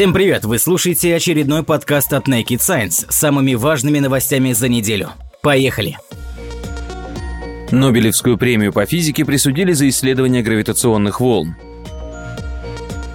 Всем привет! Вы слушаете очередной подкаст от Naked Science с самыми важными новостями за неделю. Поехали! Нобелевскую премию по физике присудили за исследование гравитационных волн.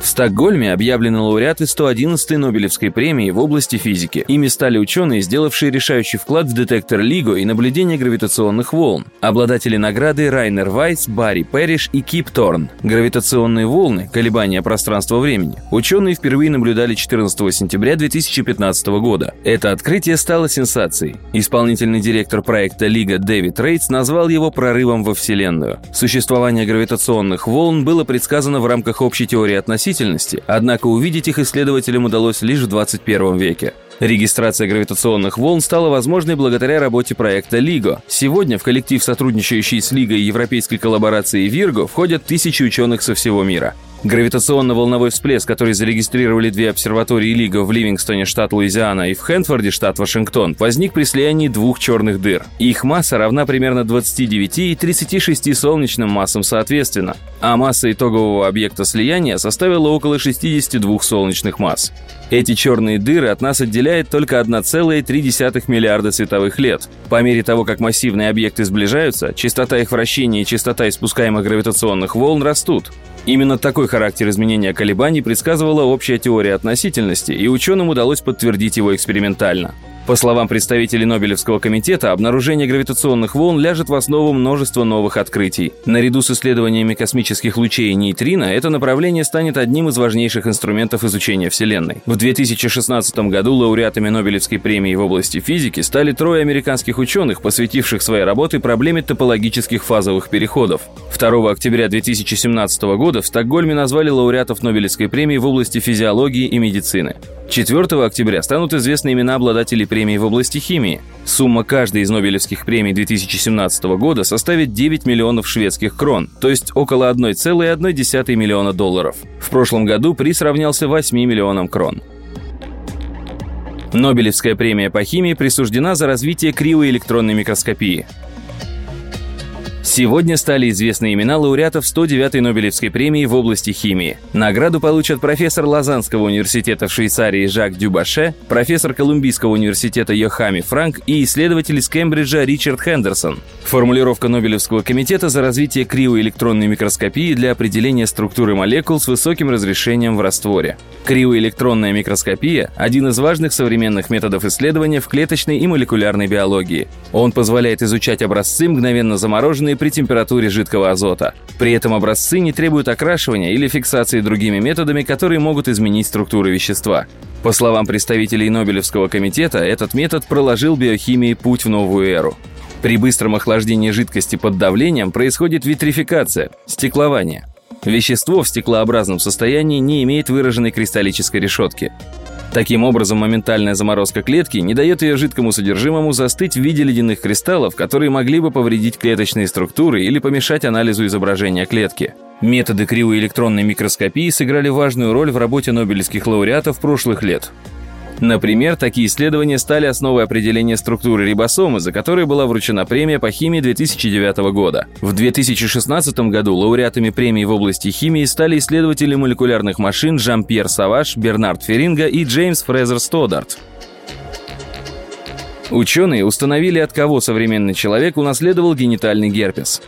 В Стокгольме объявлены лауреаты 111-й Нобелевской премии в области физики. Ими стали ученые, сделавшие решающий вклад в детектор LIGO и наблюдение гравитационных волн. Обладатели награды Райнер Вайс, Барри Перриш и Кип Торн. Гравитационные волны, колебания пространства-времени, ученые впервые наблюдали 14 сентября 2015 года. Это открытие стало сенсацией. Исполнительный директор проекта Лига Дэвид Рейтс назвал его прорывом во Вселенную. Существование гравитационных волн было предсказано в рамках общей теории относительности действительности, однако увидеть их исследователям удалось лишь в 21 веке. Регистрация гравитационных волн стала возможной благодаря работе проекта LIGO. Сегодня в коллектив, сотрудничающий с Лигой Европейской коллаборации Virgo, входят тысячи ученых со всего мира. Гравитационно-волновой всплеск, который зарегистрировали две обсерватории Лига в Ливингстоне, штат Луизиана, и в Хэнфорде, штат Вашингтон, возник при слиянии двух черных дыр. Их масса равна примерно 29 и 36 солнечным массам соответственно, а масса итогового объекта слияния составила около 62 солнечных масс. Эти черные дыры от нас отделяет только 1,3 миллиарда световых лет. По мере того, как массивные объекты сближаются, частота их вращения и частота испускаемых гравитационных волн растут. Именно такой характер изменения колебаний предсказывала общая теория относительности, и ученым удалось подтвердить его экспериментально. По словам представителей Нобелевского комитета, обнаружение гравитационных волн ляжет в основу множества новых открытий. Наряду с исследованиями космических лучей и нейтрино, это направление станет одним из важнейших инструментов изучения Вселенной. В 2016 году лауреатами Нобелевской премии в области физики стали трое американских ученых, посвятивших своей работы проблеме топологических фазовых переходов. 2 октября 2017 года в Стокгольме назвали лауреатов Нобелевской премии в области физиологии и медицины. 4 октября станут известны имена обладателей премии в области химии. Сумма каждой из Нобелевских премий 2017 года составит 9 миллионов шведских крон, то есть около 1,1 миллиона долларов. В прошлом году приз равнялся 8 миллионам крон. Нобелевская премия по химии присуждена за развитие криоэлектронной микроскопии. Сегодня стали известны имена лауреатов 109-й Нобелевской премии в области химии. Награду получат профессор Лозаннского университета в Швейцарии Жак Дюбаше, профессор Колумбийского университета Йохами Франк и исследователь из Кембриджа Ричард Хендерсон. Формулировка Нобелевского комитета за развитие криоэлектронной микроскопии для определения структуры молекул с высоким разрешением в растворе. Криоэлектронная микроскопия – один из важных современных методов исследования в клеточной и молекулярной биологии. Он позволяет изучать образцы, мгновенно замороженные при температуре жидкого азота. При этом образцы не требуют окрашивания или фиксации другими методами, которые могут изменить структуру вещества. По словам представителей Нобелевского комитета, этот метод проложил биохимии путь в новую эру. При быстром охлаждении жидкости под давлением происходит витрификация, стеклование. Вещество в стеклообразном состоянии не имеет выраженной кристаллической решетки. Таким образом, моментальная заморозка клетки не дает ее жидкому содержимому застыть в виде ледяных кристаллов, которые могли бы повредить клеточные структуры или помешать анализу изображения клетки. Методы криоэлектронной микроскопии сыграли важную роль в работе нобелевских лауреатов прошлых лет. Например, такие исследования стали основой определения структуры рибосомы, за которой была вручена премия по химии 2009 года. В 2016 году лауреатами премии в области химии стали исследователи молекулярных машин Жан-Пьер Саваш, Бернард Феринга и Джеймс Фрезер Стодарт. Ученые установили, от кого современный человек унаследовал генитальный герпес.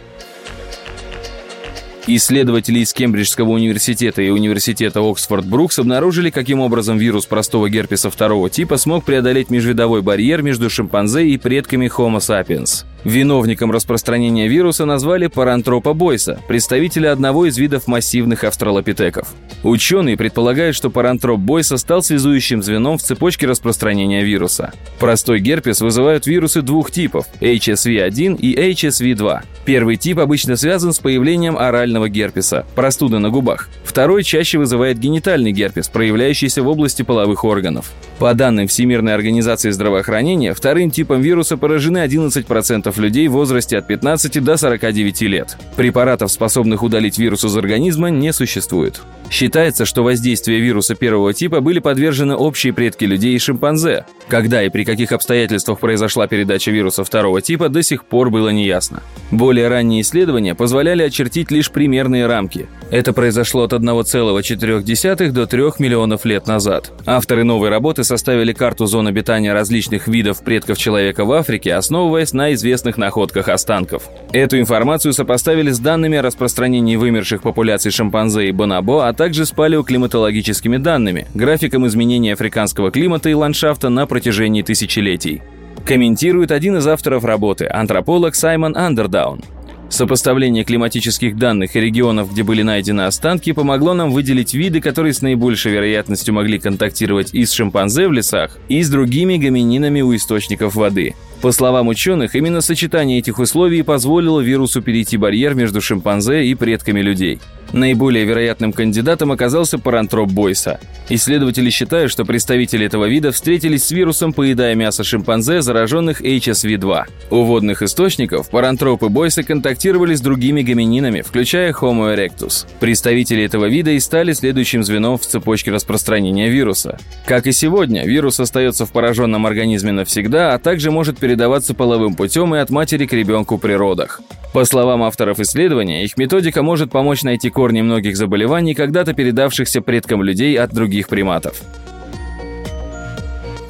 Исследователи из Кембриджского университета и университета Оксфорд-Брукс обнаружили, каким образом вирус простого герпеса второго типа смог преодолеть межвидовой барьер между шимпанзе и предками Homo sapiens. Виновником распространения вируса назвали парантропа бойса, представителя одного из видов массивных австралопитеков. Ученые предполагают, что парантроп бойса стал связующим звеном в цепочке распространения вируса. Простой герпес вызывают вирусы двух типов – HSV-1 и HSV-2. Первый тип обычно связан с появлением орального герпеса – простуды на губах. Второй чаще вызывает генитальный герпес, проявляющийся в области половых органов. По данным Всемирной организации здравоохранения, вторым типом вируса поражены 11% людей в возрасте от 15 до 49 лет. Препаратов, способных удалить вирус из организма, не существует. Считается, что воздействие вируса первого типа были подвержены общие предки людей и шимпанзе. Когда и при каких обстоятельствах произошла передача вируса второго типа, до сих пор было неясно. Более ранние исследования позволяли очертить лишь примерные рамки. Это произошло от 1,4 до 3 миллионов лет назад. Авторы новой работы составили карту зон обитания различных видов предков человека в Африке, основываясь на известных находках останков. Эту информацию сопоставили с данными о распространении вымерших популяций шимпанзе и бонобо, а также с палеоклиматологическими данными, графиком изменения африканского климата и ландшафта на протяжении тысячелетий. Комментирует один из авторов работы, антрополог Саймон Андердаун. Сопоставление климатических данных и регионов, где были найдены останки, помогло нам выделить виды, которые с наибольшей вероятностью могли контактировать и с шимпанзе в лесах, и с другими гомининами у источников воды. По словам ученых, именно сочетание этих условий позволило вирусу перейти барьер между шимпанзе и предками людей. Наиболее вероятным кандидатом оказался парантроп Бойса. Исследователи считают, что представители этого вида встретились с вирусом, поедая мясо шимпанзе, зараженных HSV-2. У водных источников парантропы Бойса контактировали с другими гомининами, включая Homo erectus. Представители этого вида и стали следующим звеном в цепочке распространения вируса. Как и сегодня, вирус остается в пораженном организме навсегда, а также может передаваться половым путем и от матери к ребенку при родах. По словам авторов исследования, их методика может помочь найти корни многих заболеваний, когда-то передавшихся предкам людей от других приматов.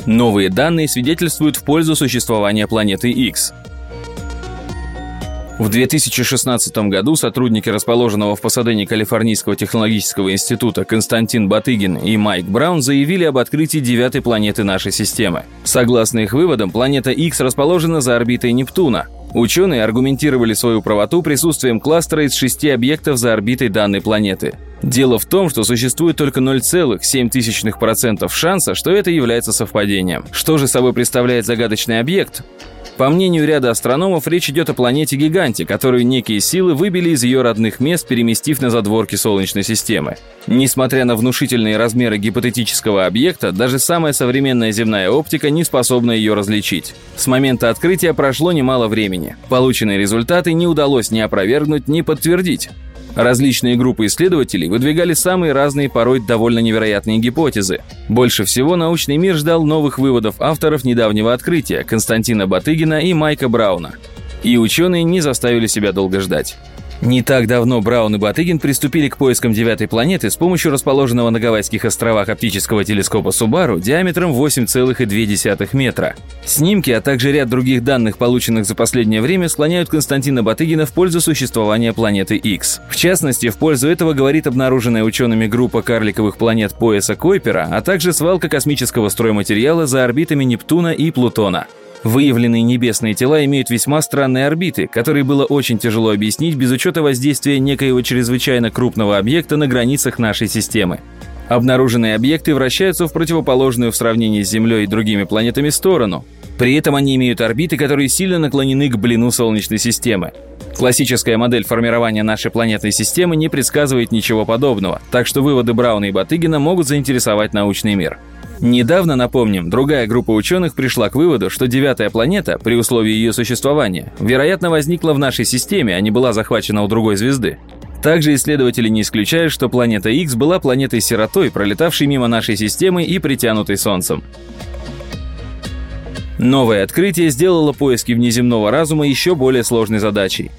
Новые данные свидетельствуют в пользу существования планеты X. В 2016 году сотрудники расположенного в Пасадене Калифорнийского технологического института Константин Батыгин и Майк Браун заявили об открытии девятой планеты нашей системы. Согласно их выводам, планета X расположена за орбитой Нептуна. Ученые аргументировали свою правоту присутствием кластера из шести объектов за орбитой данной планеты. Дело в том, что существует только 0,7% шанса, что это является совпадением. Что же собой представляет загадочный объект? По мнению ряда астрономов, речь идет о планете-гиганте, которую некие силы выбили из ее родных мест, переместив на задворки Солнечной системы. Несмотря на внушительные размеры гипотетического объекта, даже самая современная земная оптика не способна ее различить. С момента открытия прошло немало времени. Полученные результаты не удалось ни опровергнуть, ни подтвердить. Различные группы исследователей выдвигали самые разные, порой довольно невероятные гипотезы. Больше всего научный мир ждал новых выводов авторов недавнего открытия Константина Батыгина и Майка Брауна. И ученые не заставили себя долго ждать. Не так давно Браун и Батыгин приступили к поискам девятой планеты с помощью расположенного на Гавайских островах оптического телескопа Субару диаметром 8,2 метра. Снимки, а также ряд других данных, полученных за последнее время, склоняют Константина Батыгина в пользу существования планеты X. В частности, в пользу этого говорит обнаруженная учеными группа карликовых планет пояса Койпера, а также свалка космического стройматериала за орбитами Нептуна и Плутона. Выявленные небесные тела имеют весьма странные орбиты, которые было очень тяжело объяснить без учета воздействия некоего чрезвычайно крупного объекта на границах нашей системы. Обнаруженные объекты вращаются в противоположную в сравнении с Землей и другими планетами сторону. При этом они имеют орбиты, которые сильно наклонены к блину Солнечной системы. Классическая модель формирования нашей планетной системы не предсказывает ничего подобного, так что выводы Брауна и Батыгина могут заинтересовать научный мир. Недавно, напомним, другая группа ученых пришла к выводу, что девятая планета, при условии ее существования, вероятно возникла в нашей системе, а не была захвачена у другой звезды. Также исследователи не исключают, что планета X была планетой-сиротой, пролетавшей мимо нашей системы и притянутой Солнцем. Новое открытие сделало поиски внеземного разума еще более сложной задачей.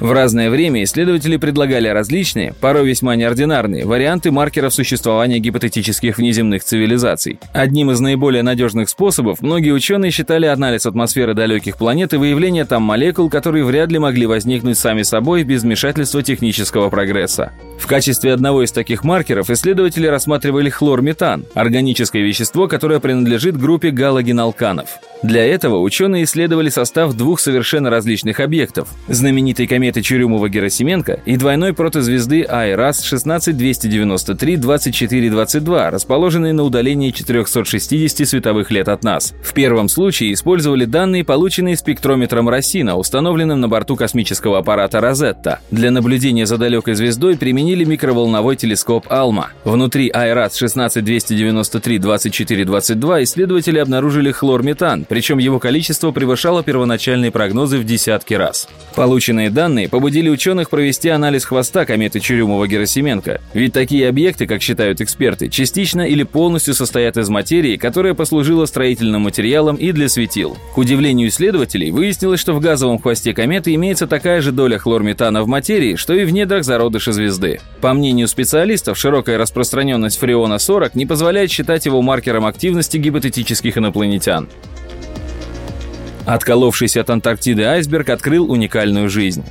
В разное время исследователи предлагали различные, порой весьма неординарные, варианты маркеров существования гипотетических внеземных цивилизаций. Одним из наиболее надежных способов многие ученые считали анализ атмосферы далеких планет и выявление там молекул, которые вряд ли могли возникнуть сами собой без вмешательства технического прогресса. В качестве одного из таких маркеров исследователи рассматривали хлорметан – органическое вещество, которое принадлежит группе галогеналканов. Для этого ученые исследовали состав двух совершенно различных объектов – знаменитой кометы кометы Чурюмова-Герасименко и двойной протозвезды Айрас 16293-2422, расположенной на удалении 460 световых лет от нас. В первом случае использовали данные, полученные спектрометром Рассина, установленным на борту космического аппарата «Розетта». Для наблюдения за далекой звездой применили микроволновой телескоп «Алма». Внутри Айрас 16293-2422 исследователи обнаружили хлорметан, причем его количество превышало первоначальные прогнозы в десятки раз. Полученные данные побудили ученых провести анализ хвоста кометы Чурюмова-Герасименко. Ведь такие объекты, как считают эксперты, частично или полностью состоят из материи, которая послужила строительным материалом и для светил. К удивлению исследователей, выяснилось, что в газовом хвосте кометы имеется такая же доля хлорметана в материи, что и в недрах зародыша звезды. По мнению специалистов, широкая распространенность фреона-40 не позволяет считать его маркером активности гипотетических инопланетян. Отколовшийся от Антарктиды айсберг открыл уникальную жизнь.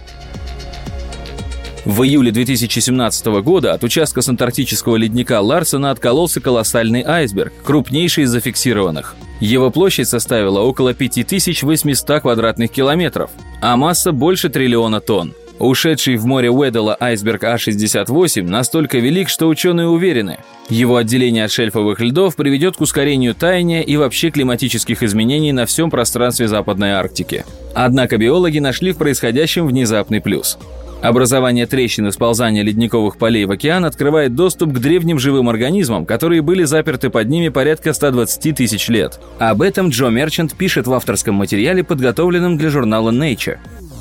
В июле 2017 года от участка с антарктического ледника Ларсена откололся колоссальный айсберг, крупнейший из зафиксированных. Его площадь составила около 5800 квадратных километров, а масса больше триллиона тонн. Ушедший в море Уэддала айсберг А-68 настолько велик, что ученые уверены, его отделение от шельфовых льдов приведет к ускорению таяния и вообще климатических изменений на всем пространстве Западной Арктики. Однако биологи нашли в происходящем внезапный плюс. Образование трещин и сползание ледниковых полей в океан открывает доступ к древним живым организмам, которые были заперты под ними порядка 120 тысяч лет. Об этом Джо Мерчант пишет в авторском материале, подготовленном для журнала Nature.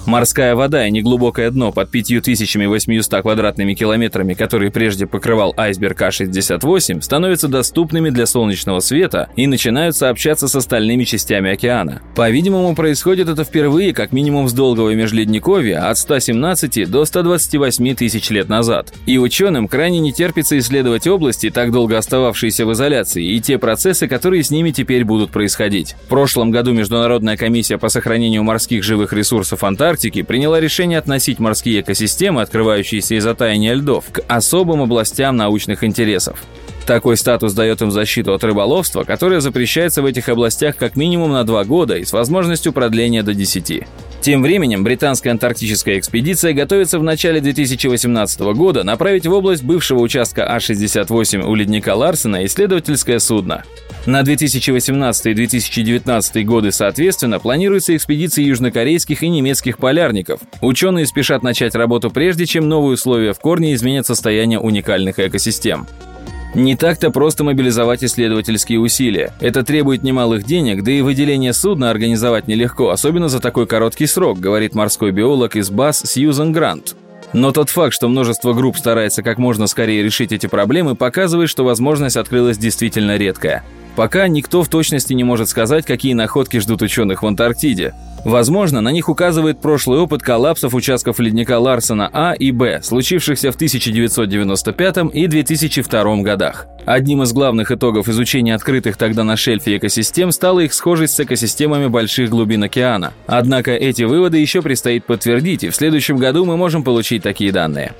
Морская вода и неглубокое дно под 5800 квадратными километрами, которые прежде покрывал айсберг А-68, становятся доступными для солнечного света и начинают сообщаться с остальными частями океана. По-видимому, происходит это впервые как минимум с долгого межледниковья от 117 до 128 тысяч лет назад. И ученым крайне не терпится исследовать области, так долго остававшиеся в изоляции, и те процессы, которые с ними теперь будут происходить. В прошлом году Международная комиссия по сохранению морских живых ресурсов Антарктики Арктики приняла решение относить морские экосистемы, открывающиеся из-за таяния льдов, к особым областям научных интересов. Такой статус дает им защиту от рыболовства, которое запрещается в этих областях как минимум на два года и с возможностью продления до 10. Тем временем британская антарктическая экспедиция готовится в начале 2018 года направить в область бывшего участка А-68 у ледника Ларсена исследовательское судно. На 2018 и 2019 годы, соответственно, планируются экспедиции южнокорейских и немецких полярников. Ученые спешат начать работу прежде, чем новые условия в корне изменят состояние уникальных экосистем. Не так-то просто мобилизовать исследовательские усилия. Это требует немалых денег, да и выделение судна организовать нелегко, особенно за такой короткий срок, говорит морской биолог из БАС Сьюзен Грант. Но тот факт, что множество групп старается как можно скорее решить эти проблемы, показывает, что возможность открылась действительно редкая. Пока никто в точности не может сказать, какие находки ждут ученых в Антарктиде. Возможно, на них указывает прошлый опыт коллапсов участков ледника Ларсена А и Б, случившихся в 1995 и 2002 годах. Одним из главных итогов изучения открытых тогда на шельфе экосистем стала их схожесть с экосистемами больших глубин океана. Однако эти выводы еще предстоит подтвердить, и в следующем году мы можем получить такие данные.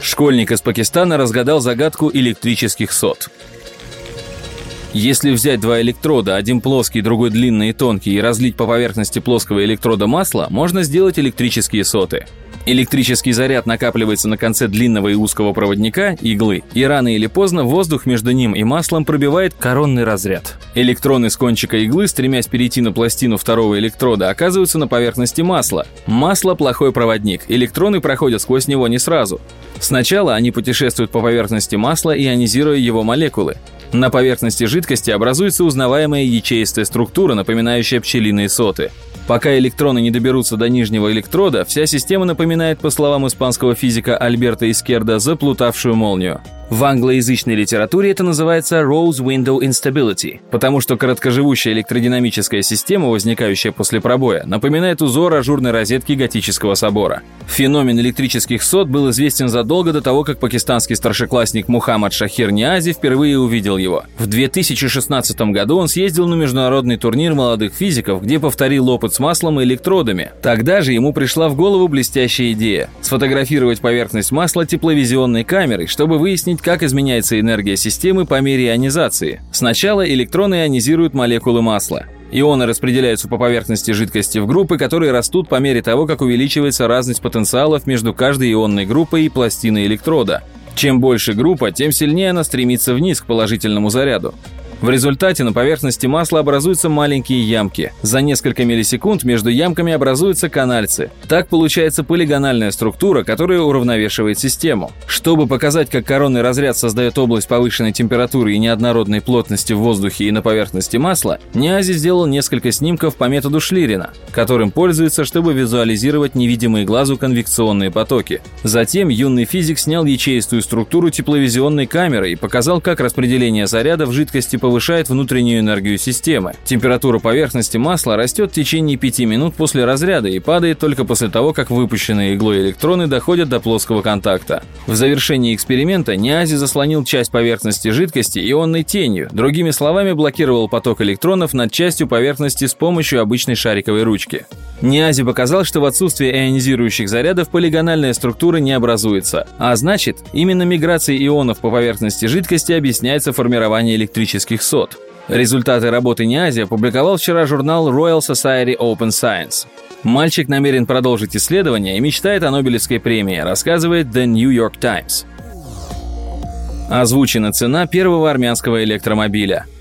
Школьник из Пакистана разгадал загадку электрических сот. Если взять два электрода, один плоский, другой длинный и тонкий, и разлить по поверхности плоского электрода масло, можно сделать электрические соты. Электрический заряд накапливается на конце длинного и узкого проводника, иглы, и рано или поздно воздух между ним и маслом пробивает коронный разряд. Электроны с кончика иглы, стремясь перейти на пластину второго электрода, оказываются на поверхности масла. Масло – плохой проводник, электроны проходят сквозь него не сразу. Сначала они путешествуют по поверхности масла, ионизируя его молекулы. На поверхности жидкости образуется узнаваемая ячеистая структура, напоминающая пчелиные соты. Пока электроны не доберутся до нижнего электрода, вся система напоминает, по словам испанского физика Альберта Искерда, заплутавшую молнию. В англоязычной литературе это называется Rose Window Instability, потому что короткоживущая электродинамическая система, возникающая после пробоя, напоминает узор ажурной розетки готического собора. Феномен электрических сот был известен задолго до того, как пакистанский старшеклассник Мухаммад Шахир Ниази впервые увидел его. В 2016 году он съездил на международный турнир молодых физиков, где повторил опыт с маслом и электродами. Тогда же ему пришла в голову блестящая идея – сфотографировать поверхность масла тепловизионной камерой, чтобы выяснить, как изменяется энергия системы по мере ионизации. Сначала электроны ионизируют молекулы масла. Ионы распределяются по поверхности жидкости в группы, которые растут по мере того, как увеличивается разность потенциалов между каждой ионной группой и пластиной электрода. Чем больше группа, тем сильнее она стремится вниз к положительному заряду. В результате на поверхности масла образуются маленькие ямки. За несколько миллисекунд между ямками образуются канальцы. Так получается полигональная структура, которая уравновешивает систему. Чтобы показать, как коронный разряд создает область повышенной температуры и неоднородной плотности в воздухе и на поверхности масла, Ниази сделал несколько снимков по методу Шлирина, которым пользуется, чтобы визуализировать невидимые глазу конвекционные потоки. Затем юный физик снял ячеистую структуру тепловизионной камеры и показал, как распределение заряда в жидкости по повышает внутреннюю энергию системы. Температура поверхности масла растет в течение 5 минут после разряда и падает только после того, как выпущенные иглой электроны доходят до плоского контакта. В завершении эксперимента Ниази заслонил часть поверхности жидкости ионной тенью, другими словами блокировал поток электронов над частью поверхности с помощью обычной шариковой ручки. Ниази показал, что в отсутствии ионизирующих зарядов полигональная структура не образуется, а значит, именно миграцией ионов по поверхности жидкости объясняется формирование электрических сот. Результаты работы Ниази опубликовал вчера журнал Royal Society Open Science. Мальчик намерен продолжить исследования и мечтает о Нобелевской премии, рассказывает The New York Times. Озвучена цена первого армянского электромобиля –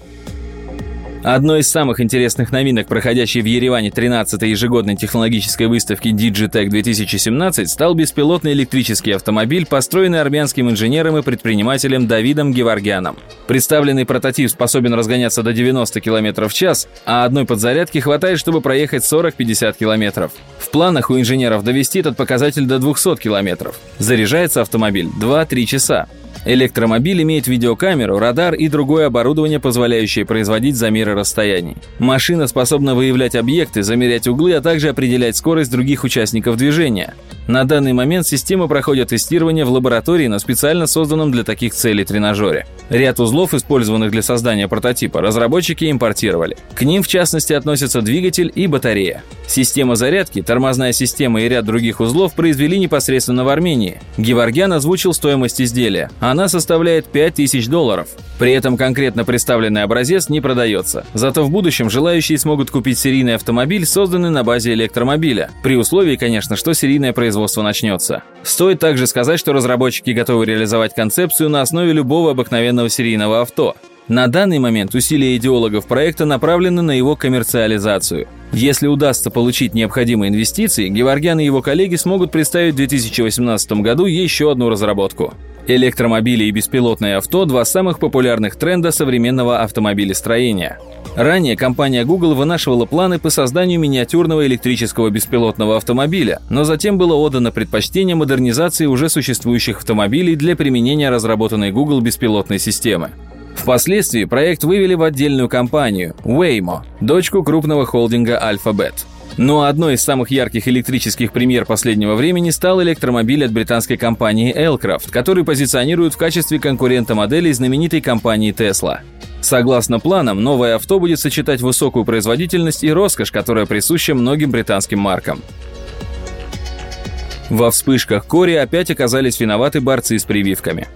Одной из самых интересных новинок, проходящей в Ереване 13-й ежегодной технологической выставки Digitech 2017, стал беспилотный электрический автомобиль, построенный армянским инженером и предпринимателем Давидом Геворгяном. Представленный прототип способен разгоняться до 90 км в час, а одной подзарядки хватает, чтобы проехать 40-50 км. В планах у инженеров довести этот показатель до 200 км. Заряжается автомобиль 2-3 часа. Электромобиль имеет видеокамеру, радар и другое оборудование, позволяющее производить замеры расстояний. Машина способна выявлять объекты, замерять углы, а также определять скорость других участников движения. На данный момент система проходит тестирование в лаборатории на специально созданном для таких целей тренажере. Ряд узлов, использованных для создания прототипа, разработчики импортировали. К ним, в частности, относятся двигатель и батарея. Система зарядки, тормозная система и ряд других узлов произвели непосредственно в Армении. Геворгян озвучил стоимость изделия. Она составляет 5000 долларов. При этом конкретно представленный образец не продается. Зато в будущем желающие смогут купить серийный автомобиль, созданный на базе электромобиля. При условии, конечно, что серийное производство начнется. Стоит также сказать, что разработчики готовы реализовать концепцию на основе любого обыкновенного серийного авто. На данный момент усилия идеологов проекта направлены на его коммерциализацию. Если удастся получить необходимые инвестиции, Геворгян и его коллеги смогут представить в 2018 году еще одну разработку. Электромобили и беспилотные авто – два самых популярных тренда современного автомобилестроения. Ранее компания Google вынашивала планы по созданию миниатюрного электрического беспилотного автомобиля, но затем было отдано предпочтение модернизации уже существующих автомобилей для применения разработанной Google беспилотной системы. Впоследствии проект вывели в отдельную компанию – Waymo, дочку крупного холдинга Alphabet. Но одной из самых ярких электрических премьер последнего времени стал электромобиль от британской компании Elcraft, который позиционируют в качестве конкурента моделей знаменитой компании Tesla. Согласно планам, новое авто будет сочетать высокую производительность и роскошь, которая присуща многим британским маркам. Во вспышках кори опять оказались виноваты борцы с прививками.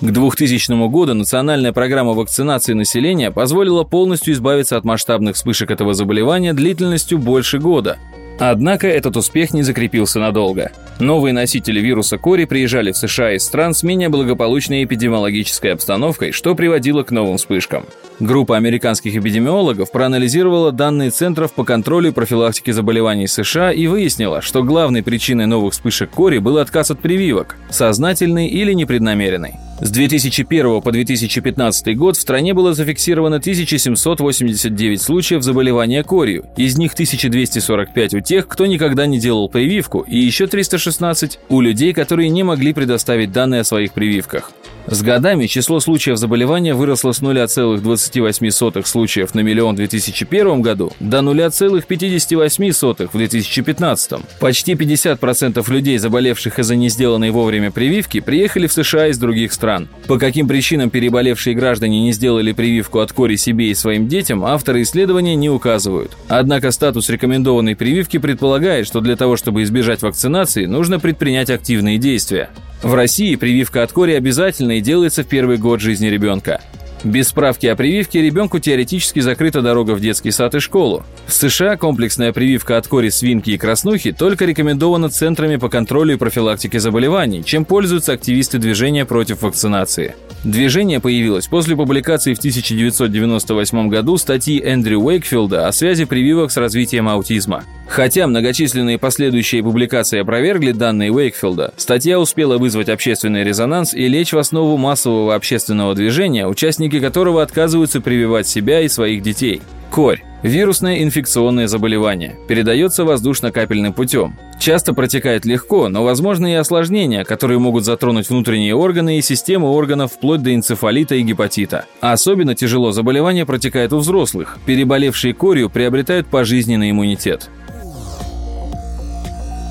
К 2000 году национальная программа вакцинации населения позволила полностью избавиться от масштабных вспышек этого заболевания длительностью больше года. Однако этот успех не закрепился надолго. Новые носители вируса кори приезжали в США из стран с менее благополучной эпидемиологической обстановкой, что приводило к новым вспышкам. Группа американских эпидемиологов проанализировала данные Центров по контролю и профилактике заболеваний США и выяснила, что главной причиной новых вспышек кори был отказ от прививок, сознательный или непреднамеренный. С 2001 по 2015 год в стране было зафиксировано 1789 случаев заболевания корью, из них 1245 у тех, кто никогда не делал прививку, и еще 316 у людей, которые не могли предоставить данные о своих прививках. С годами число случаев заболевания выросло с 0,28 случаев на миллион в 2001 году до 0,58 в 2015. Почти 50% людей, заболевших из-за не сделанной вовремя прививки, приехали в США из других стран. По каким причинам переболевшие граждане не сделали прививку от кори себе и своим детям, авторы исследования не указывают. Однако статус рекомендованной прививки предполагает, что для того, чтобы избежать вакцинации, нужно предпринять активные действия. В России прививка от кори обязательна и делается в первый год жизни ребенка. Без справки о прививке ребенку теоретически закрыта дорога в детский сад и школу. В США комплексная прививка от кори свинки и краснухи только рекомендована центрами по контролю и профилактике заболеваний, чем пользуются активисты движения против вакцинации. Движение появилось после публикации в 1998 году статьи Эндрю Уэйкфилда о связи прививок с развитием аутизма. Хотя многочисленные последующие публикации опровергли данные Уэйкфилда, статья успела вызвать общественный резонанс и лечь в основу массового общественного движения, участники которого отказываются прививать себя и своих детей. Корь – вирусное инфекционное заболевание, передается воздушно-капельным путем. Часто протекает легко, но возможны и осложнения, которые могут затронуть внутренние органы и систему органов вплоть до энцефалита и гепатита. А особенно тяжело заболевание протекает у взрослых. Переболевшие корью приобретают пожизненный иммунитет.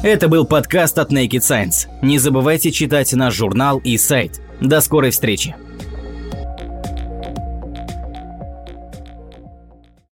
Это был подкаст от Naked Science. Не забывайте читать наш журнал и сайт. До скорой встречи!